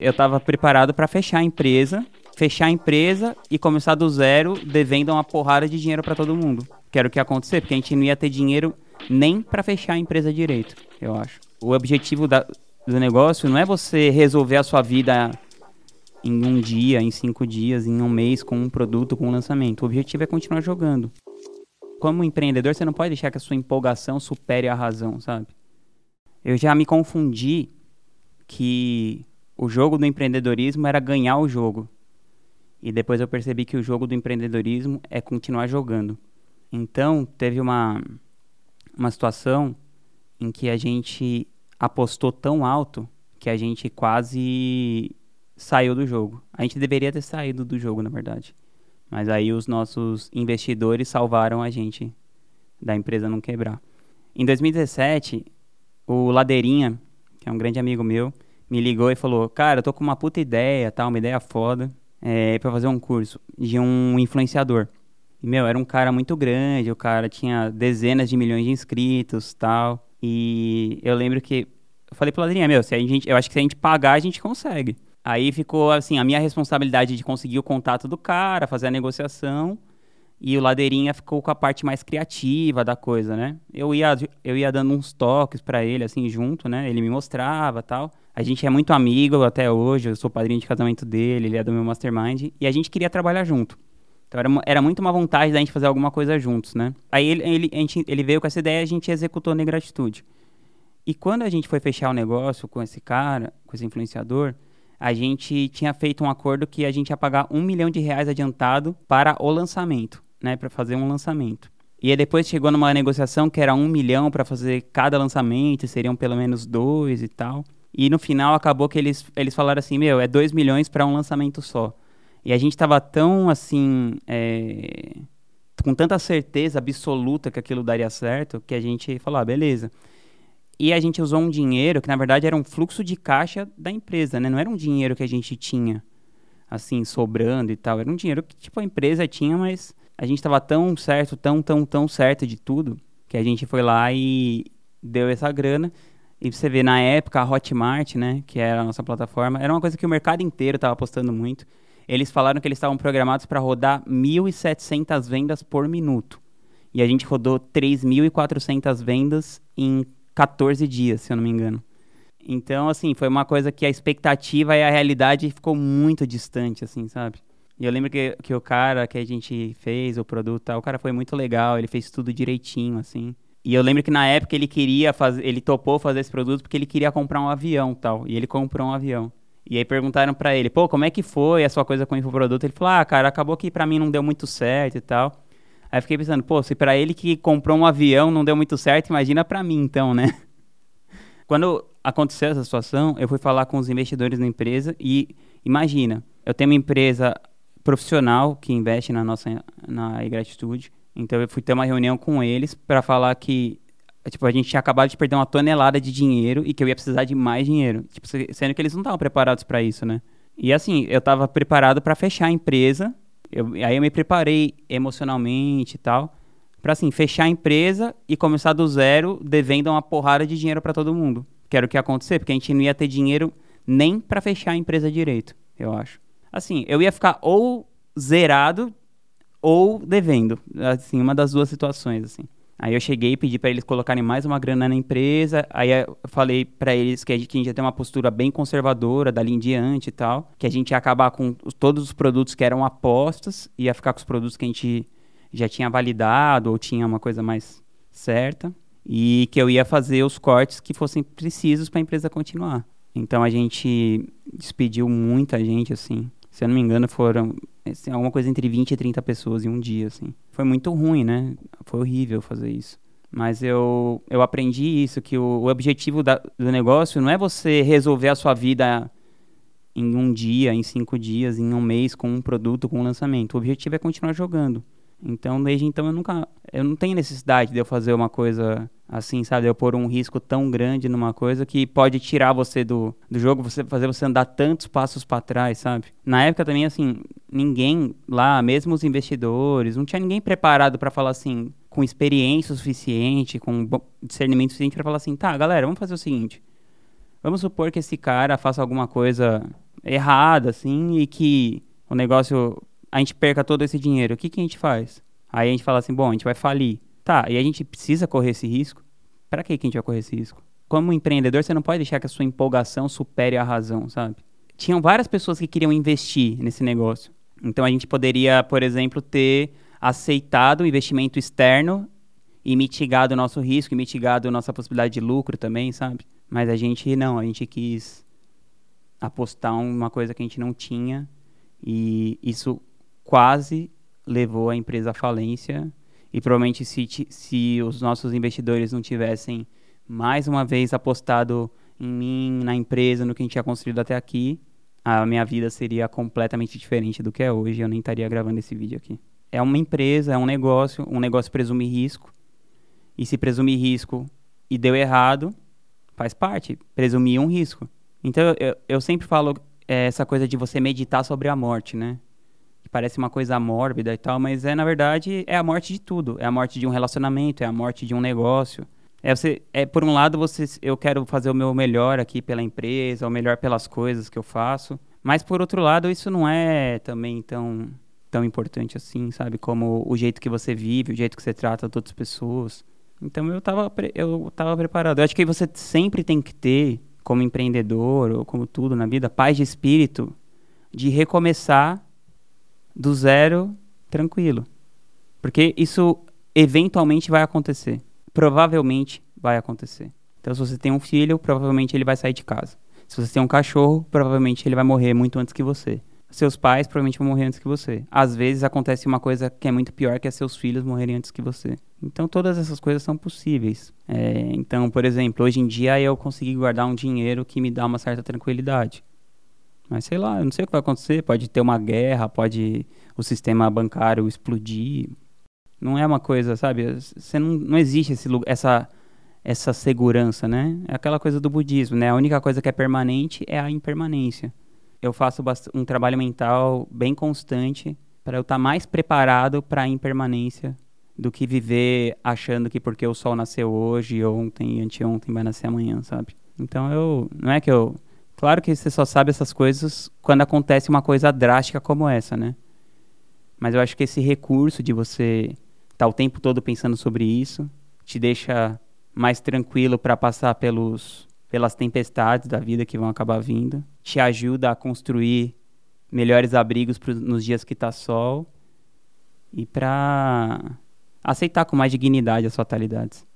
Eu estava preparado para fechar a empresa, fechar a empresa e começar do zero, devendo uma porrada de dinheiro para todo mundo. Que era o que ia acontecer, porque a gente não ia ter dinheiro nem para fechar a empresa direito, eu acho. O objetivo da, do negócio não é você resolver a sua vida em um dia, em cinco dias, em um mês, com um produto, com um lançamento. O objetivo é continuar jogando. Como empreendedor, você não pode deixar que a sua empolgação supere a razão, sabe? Eu já me confundi que o jogo do empreendedorismo era ganhar o jogo. E depois eu percebi que o jogo do empreendedorismo é continuar jogando. Então, teve uma, uma situação em que a gente apostou tão alto que a gente quase saiu do jogo. A gente deveria ter saído do jogo, na verdade. Mas aí os nossos investidores salvaram a gente da empresa não quebrar. Em 2017, o Ladeirinha, que é um grande amigo meu, me ligou e falou: Cara, eu tô com uma puta ideia, tá? Uma ideia foda, é, pra fazer um curso de um influenciador. E, meu, era um cara muito grande, o cara tinha dezenas de milhões de inscritos tal. E eu lembro que. Eu falei pro Ladeirinha: Meu, se a gente, eu acho que se a gente pagar, a gente consegue. Aí ficou assim, a minha responsabilidade de conseguir o contato do cara, fazer a negociação, e o Ladeirinha ficou com a parte mais criativa da coisa, né? Eu ia, eu ia dando uns toques para ele, assim, junto, né? Ele me mostrava tal. A gente é muito amigo até hoje, eu sou padrinho de casamento dele, ele é do meu mastermind, e a gente queria trabalhar junto. Então era, era muito uma vontade da gente fazer alguma coisa juntos, né? Aí ele, ele, gente, ele veio com essa ideia e a gente executou na gratitude. E quando a gente foi fechar o negócio com esse cara, com esse influenciador, a gente tinha feito um acordo que a gente ia pagar um milhão de reais adiantado para o lançamento, né, para fazer um lançamento. E aí depois chegou numa negociação que era um milhão para fazer cada lançamento, seriam pelo menos dois e tal. E no final acabou que eles, eles falaram assim, meu, é dois milhões para um lançamento só. E a gente estava tão assim, é, com tanta certeza absoluta que aquilo daria certo, que a gente falou, ah, beleza. E a gente usou um dinheiro que, na verdade, era um fluxo de caixa da empresa, né? Não era um dinheiro que a gente tinha, assim, sobrando e tal. Era um dinheiro que, tipo, a empresa tinha, mas a gente estava tão certo, tão, tão, tão certo de tudo, que a gente foi lá e deu essa grana. E você vê, na época, a Hotmart, né? Que era a nossa plataforma, era uma coisa que o mercado inteiro estava apostando muito. Eles falaram que eles estavam programados para rodar 1.700 vendas por minuto. E a gente rodou 3.400 vendas em 14 dias, se eu não me engano. Então, assim, foi uma coisa que a expectativa e a realidade ficou muito distante, assim, sabe? E eu lembro que, que o cara que a gente fez, o produto o cara foi muito legal, ele fez tudo direitinho, assim. E eu lembro que na época ele queria fazer, ele topou fazer esse produto porque ele queria comprar um avião tal. E ele comprou um avião. E aí perguntaram para ele, pô, como é que foi a sua coisa com o infoproduto? Ele falou, ah, cara, acabou que para mim não deu muito certo e tal. Aí fiquei pensando, pô, se para ele que comprou um avião não deu muito certo, imagina para mim então, né? Quando aconteceu essa situação, eu fui falar com os investidores da empresa e imagina, eu tenho uma empresa profissional que investe na nossa na gratitude. Então eu fui ter uma reunião com eles para falar que tipo, a gente tinha acabado de perder uma tonelada de dinheiro e que eu ia precisar de mais dinheiro. Tipo, sendo que eles não estavam preparados para isso, né? E assim, eu estava preparado para fechar a empresa eu, aí eu me preparei emocionalmente e tal, para assim, fechar a empresa e começar do zero, devendo uma porrada de dinheiro para todo mundo. Que era o que ia acontecer, porque a gente não ia ter dinheiro nem para fechar a empresa direito, eu acho. Assim, eu ia ficar ou zerado ou devendo, assim, uma das duas situações, assim. Aí eu cheguei e pedi para eles colocarem mais uma grana na empresa. Aí eu falei para eles que a, gente, ia ter uma postura bem conservadora dali em diante e tal. Que a gente ia acabar com todos os produtos que eram apostas, ia ficar com os produtos que a gente já tinha validado ou tinha uma coisa mais certa. E que eu ia fazer os cortes que fossem precisos para a empresa continuar. Então a gente despediu muita gente, assim. Se eu não me engano, foram assim, alguma coisa entre 20 e 30 pessoas em um dia, assim. Foi muito ruim, né? Foi horrível fazer isso. Mas eu, eu aprendi isso, que o, o objetivo da, do negócio não é você resolver a sua vida em um dia, em cinco dias, em um mês, com um produto, com um lançamento. O objetivo é continuar jogando. Então, desde então, eu nunca. Eu não tenho necessidade de eu fazer uma coisa assim, sabe? Eu pôr um risco tão grande numa coisa que pode tirar você do, do jogo, você fazer você andar tantos passos para trás, sabe? Na época também, assim, ninguém lá, mesmo os investidores, não tinha ninguém preparado para falar assim, com experiência suficiente, com discernimento suficiente para falar assim: tá, galera, vamos fazer o seguinte. Vamos supor que esse cara faça alguma coisa errada, assim, e que o negócio, a gente perca todo esse dinheiro, o que, que a gente faz? Aí a gente fala assim, bom, a gente vai falir. Tá, e a gente precisa correr esse risco? Para que, a gente vai correr esse risco? Como empreendedor, você não pode deixar que a sua empolgação supere a razão, sabe? Tinham várias pessoas que queriam investir nesse negócio. Então a gente poderia, por exemplo, ter aceitado o investimento externo e mitigado o nosso risco, e mitigado a nossa possibilidade de lucro também, sabe? Mas a gente não, a gente quis apostar uma coisa que a gente não tinha e isso quase levou a empresa à falência e provavelmente se, se os nossos investidores não tivessem mais uma vez apostado em mim, na empresa, no que a gente tinha construído até aqui, a minha vida seria completamente diferente do que é hoje. Eu nem estaria gravando esse vídeo aqui. É uma empresa, é um negócio, um negócio presume risco. E se presume risco e deu errado, faz parte, presumir um risco. Então eu, eu sempre falo é, essa coisa de você meditar sobre a morte, né? Que parece uma coisa mórbida e tal, mas é na verdade é a morte de tudo. É a morte de um relacionamento, é a morte de um negócio. É, você, é por um lado você, eu quero fazer o meu melhor aqui pela empresa, o melhor pelas coisas que eu faço, mas por outro lado isso não é também tão tão importante assim, sabe? Como o jeito que você vive, o jeito que você trata outras pessoas. Então eu estava eu tava preparado. Eu acho que você sempre tem que ter, como empreendedor ou como tudo na vida, paz de espírito de recomeçar do zero tranquilo. Porque isso eventualmente vai acontecer provavelmente vai acontecer. Então, se você tem um filho, provavelmente ele vai sair de casa. Se você tem um cachorro, provavelmente ele vai morrer muito antes que você. Seus pais provavelmente vão morrer antes que você. Às vezes acontece uma coisa que é muito pior, que é seus filhos morrerem antes que você. Então todas essas coisas são possíveis. É, então, por exemplo, hoje em dia eu consegui guardar um dinheiro que me dá uma certa tranquilidade. Mas sei lá, eu não sei o que vai acontecer. Pode ter uma guerra, pode o sistema bancário explodir, não é uma coisa, sabe? Você não, não existe esse, essa, essa segurança, né? É aquela coisa do budismo, né? A única coisa que é permanente é a impermanência. Eu faço um trabalho mental bem constante para eu estar tá mais preparado para a impermanência do que viver achando que porque o sol nasceu hoje, ontem anteontem vai nascer amanhã, sabe? Então eu, não é que eu, claro que você só sabe essas coisas quando acontece uma coisa drástica como essa, né? Mas eu acho que esse recurso de você tá o tempo todo pensando sobre isso, te deixa mais tranquilo para passar pelos pelas tempestades da vida que vão acabar vindo, te ajuda a construir melhores abrigos pro, nos dias que tá sol e para aceitar com mais dignidade as fatalidades.